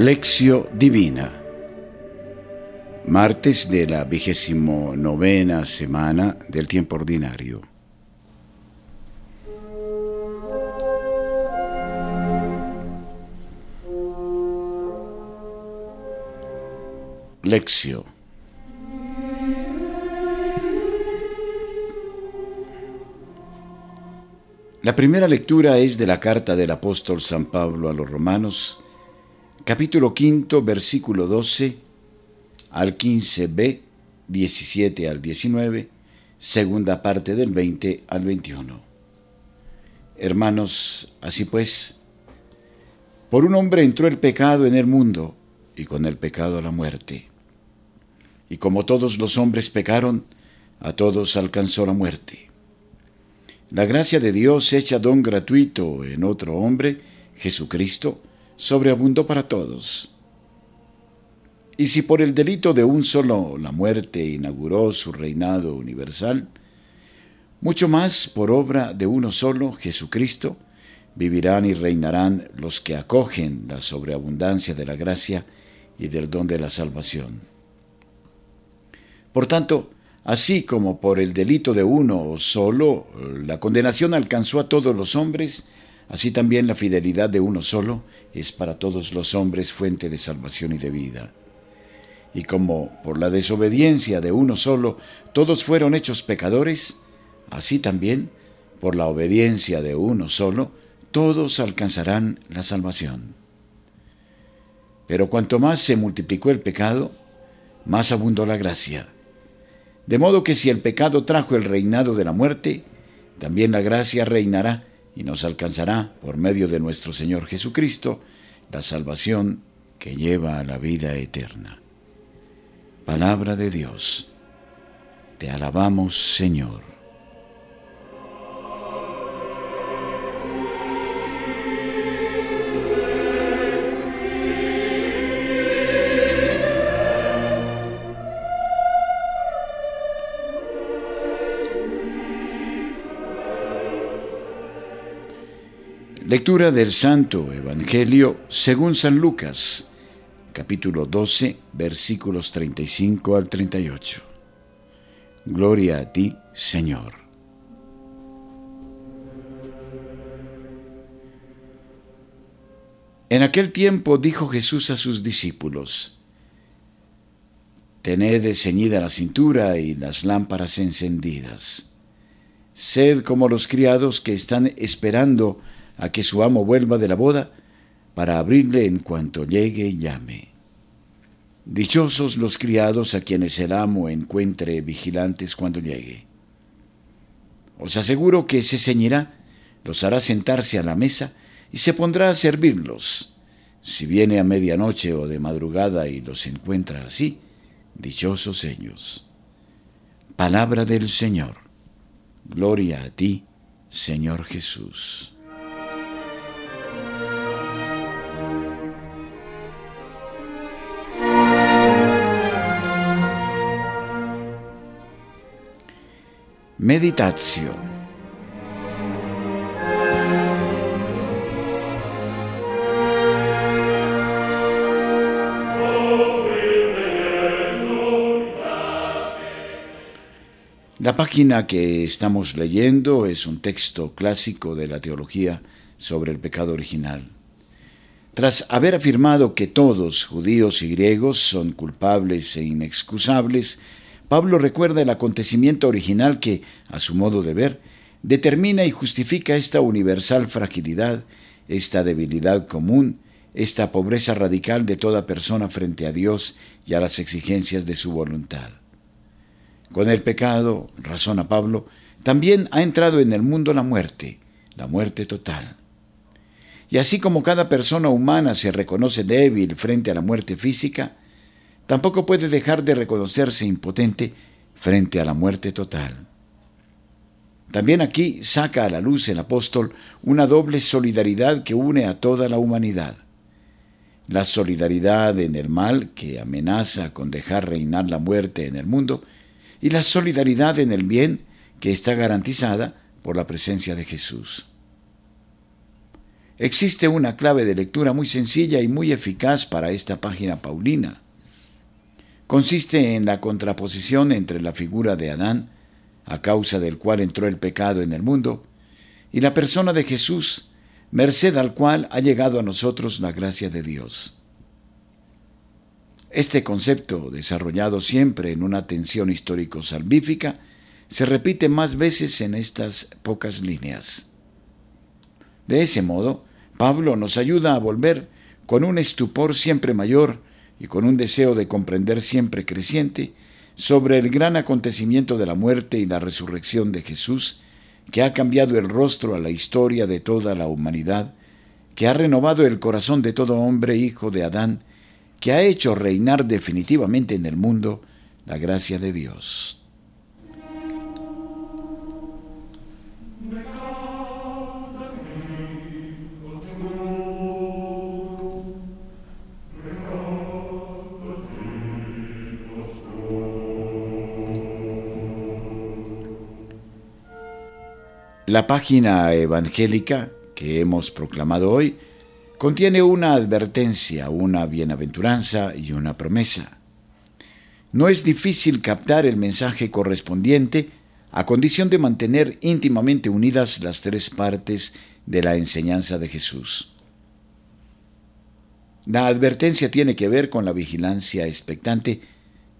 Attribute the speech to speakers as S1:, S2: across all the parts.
S1: Lección Divina. Martes de la vigésimo novena semana del tiempo ordinario. Lección. La primera lectura es de la carta del apóstol San Pablo a los romanos, capítulo quinto, versículo 12 al 15b, 17 al 19, segunda parte del 20 al 21. Hermanos, así pues, por un hombre entró el pecado en el mundo, y con el pecado la muerte. Y como todos los hombres pecaron, a todos alcanzó la muerte. La gracia de Dios hecha don gratuito en otro hombre, Jesucristo, sobreabundó para todos. Y si por el delito de un solo la muerte inauguró su reinado universal, mucho más por obra de uno solo, Jesucristo, vivirán y reinarán los que acogen la sobreabundancia de la gracia y del don de la salvación. Por tanto, así como por el delito de uno solo la condenación alcanzó a todos los hombres, así también la fidelidad de uno solo es para todos los hombres fuente de salvación y de vida. Y como por la desobediencia de uno solo todos fueron hechos pecadores, así también por la obediencia de uno solo todos alcanzarán la salvación. Pero cuanto más se multiplicó el pecado, más abundó la gracia. De modo que si el pecado trajo el reinado de la muerte, también la gracia reinará y nos alcanzará por medio de nuestro Señor Jesucristo la salvación que lleva a la vida eterna. Palabra de Dios. Te alabamos, Señor. Lectura del Santo Evangelio según San Lucas, capítulo 12, versículos 35 al 38. Gloria a ti, Señor. En aquel tiempo dijo Jesús a sus discípulos, Tened ceñida la cintura y las lámparas encendidas. Sed como los criados que están esperando a que su amo vuelva de la boda para abrirle en cuanto llegue y llame. Dichosos los criados a quienes el amo encuentre vigilantes cuando llegue. Os aseguro que se ceñirá, los hará sentarse a la mesa y se pondrá a servirlos. Si viene a medianoche o de madrugada y los encuentra así, dichosos ellos. Palabra del Señor. Gloria a ti, Señor Jesús. Meditación. La página que estamos leyendo es un texto clásico de la teología sobre el pecado original. Tras haber afirmado que todos, judíos y griegos, son culpables e inexcusables, Pablo recuerda el acontecimiento original que, a su modo de ver, determina y justifica esta universal fragilidad, esta debilidad común, esta pobreza radical de toda persona frente a Dios y a las exigencias de su voluntad. Con el pecado, razona Pablo, también ha entrado en el mundo la muerte, la muerte total. Y así como cada persona humana se reconoce débil frente a la muerte física, tampoco puede dejar de reconocerse impotente frente a la muerte total. También aquí saca a la luz el apóstol una doble solidaridad que une a toda la humanidad. La solidaridad en el mal que amenaza con dejar reinar la muerte en el mundo y la solidaridad en el bien que está garantizada por la presencia de Jesús. Existe una clave de lectura muy sencilla y muy eficaz para esta página paulina. Consiste en la contraposición entre la figura de Adán, a causa del cual entró el pecado en el mundo, y la persona de Jesús, merced al cual ha llegado a nosotros la gracia de Dios. Este concepto, desarrollado siempre en una tensión histórico-salvífica, se repite más veces en estas pocas líneas. De ese modo, Pablo nos ayuda a volver con un estupor siempre mayor y con un deseo de comprender siempre creciente sobre el gran acontecimiento de la muerte y la resurrección de Jesús, que ha cambiado el rostro a la historia de toda la humanidad, que ha renovado el corazón de todo hombre hijo de Adán, que ha hecho reinar definitivamente en el mundo la gracia de Dios. La página evangélica que hemos proclamado hoy contiene una advertencia, una bienaventuranza y una promesa. No es difícil captar el mensaje correspondiente a condición de mantener íntimamente unidas las tres partes de la enseñanza de Jesús. La advertencia tiene que ver con la vigilancia expectante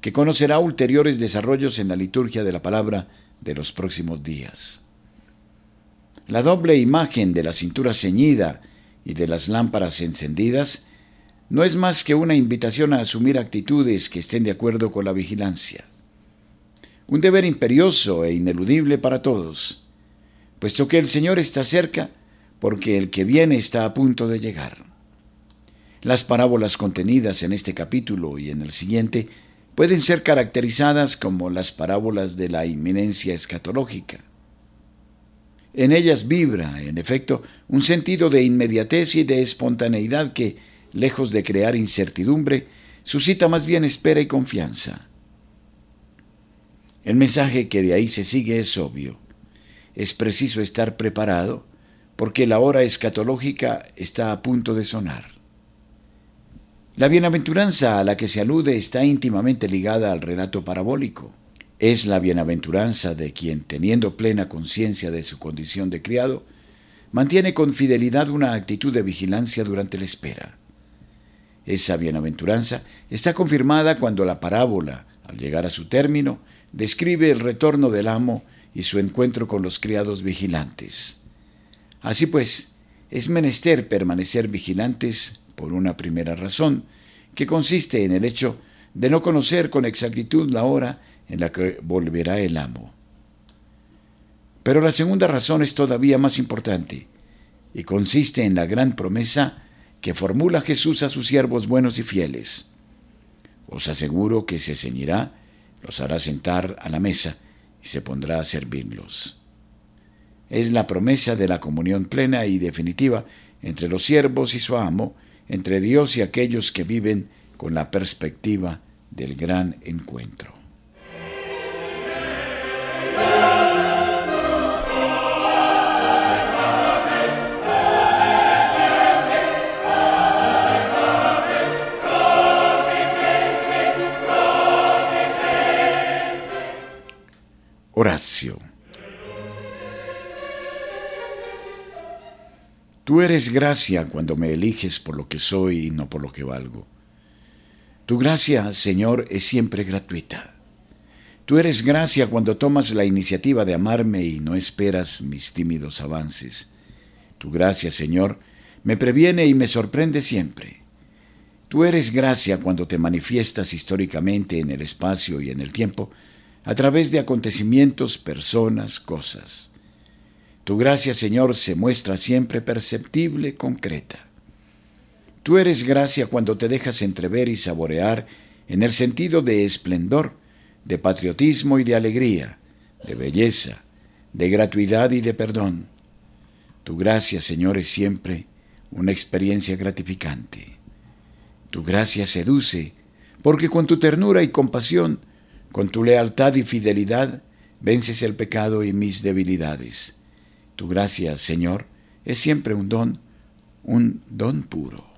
S1: que conocerá ulteriores desarrollos en la liturgia de la palabra de los próximos días. La doble imagen de la cintura ceñida y de las lámparas encendidas no es más que una invitación a asumir actitudes que estén de acuerdo con la vigilancia. Un deber imperioso e ineludible para todos, puesto que el Señor está cerca porque el que viene está a punto de llegar. Las parábolas contenidas en este capítulo y en el siguiente pueden ser caracterizadas como las parábolas de la inminencia escatológica. En ellas vibra, en efecto, un sentido de inmediatez y de espontaneidad que, lejos de crear incertidumbre, suscita más bien espera y confianza. El mensaje que de ahí se sigue es obvio. Es preciso estar preparado porque la hora escatológica está a punto de sonar. La bienaventuranza a la que se alude está íntimamente ligada al relato parabólico es la bienaventuranza de quien, teniendo plena conciencia de su condición de criado, mantiene con fidelidad una actitud de vigilancia durante la espera. Esa bienaventuranza está confirmada cuando la parábola, al llegar a su término, describe el retorno del amo y su encuentro con los criados vigilantes. Así pues, es menester permanecer vigilantes por una primera razón, que consiste en el hecho de no conocer con exactitud la hora en la que volverá el amo. Pero la segunda razón es todavía más importante y consiste en la gran promesa que formula Jesús a sus siervos buenos y fieles. Os aseguro que se ceñirá, los hará sentar a la mesa y se pondrá a servirlos. Es la promesa de la comunión plena y definitiva entre los siervos y su amo, entre Dios y aquellos que viven con la perspectiva del gran encuentro. Tú eres gracia cuando me eliges por lo que soy y no por lo que valgo. Tu gracia, Señor, es siempre gratuita. Tú eres gracia cuando tomas la iniciativa de amarme y no esperas mis tímidos avances. Tu gracia, Señor, me previene y me sorprende siempre. Tú eres gracia cuando te manifiestas históricamente en el espacio y en el tiempo, a través de acontecimientos, personas, cosas. Tu gracia, Señor, se muestra siempre perceptible, concreta. Tú eres gracia cuando te dejas entrever y saborear en el sentido de esplendor, de patriotismo y de alegría, de belleza, de gratuidad y de perdón. Tu gracia, Señor, es siempre una experiencia gratificante. Tu gracia seduce, porque con tu ternura y compasión con tu lealtad y fidelidad vences el pecado y mis debilidades. Tu gracia, Señor, es siempre un don, un don puro.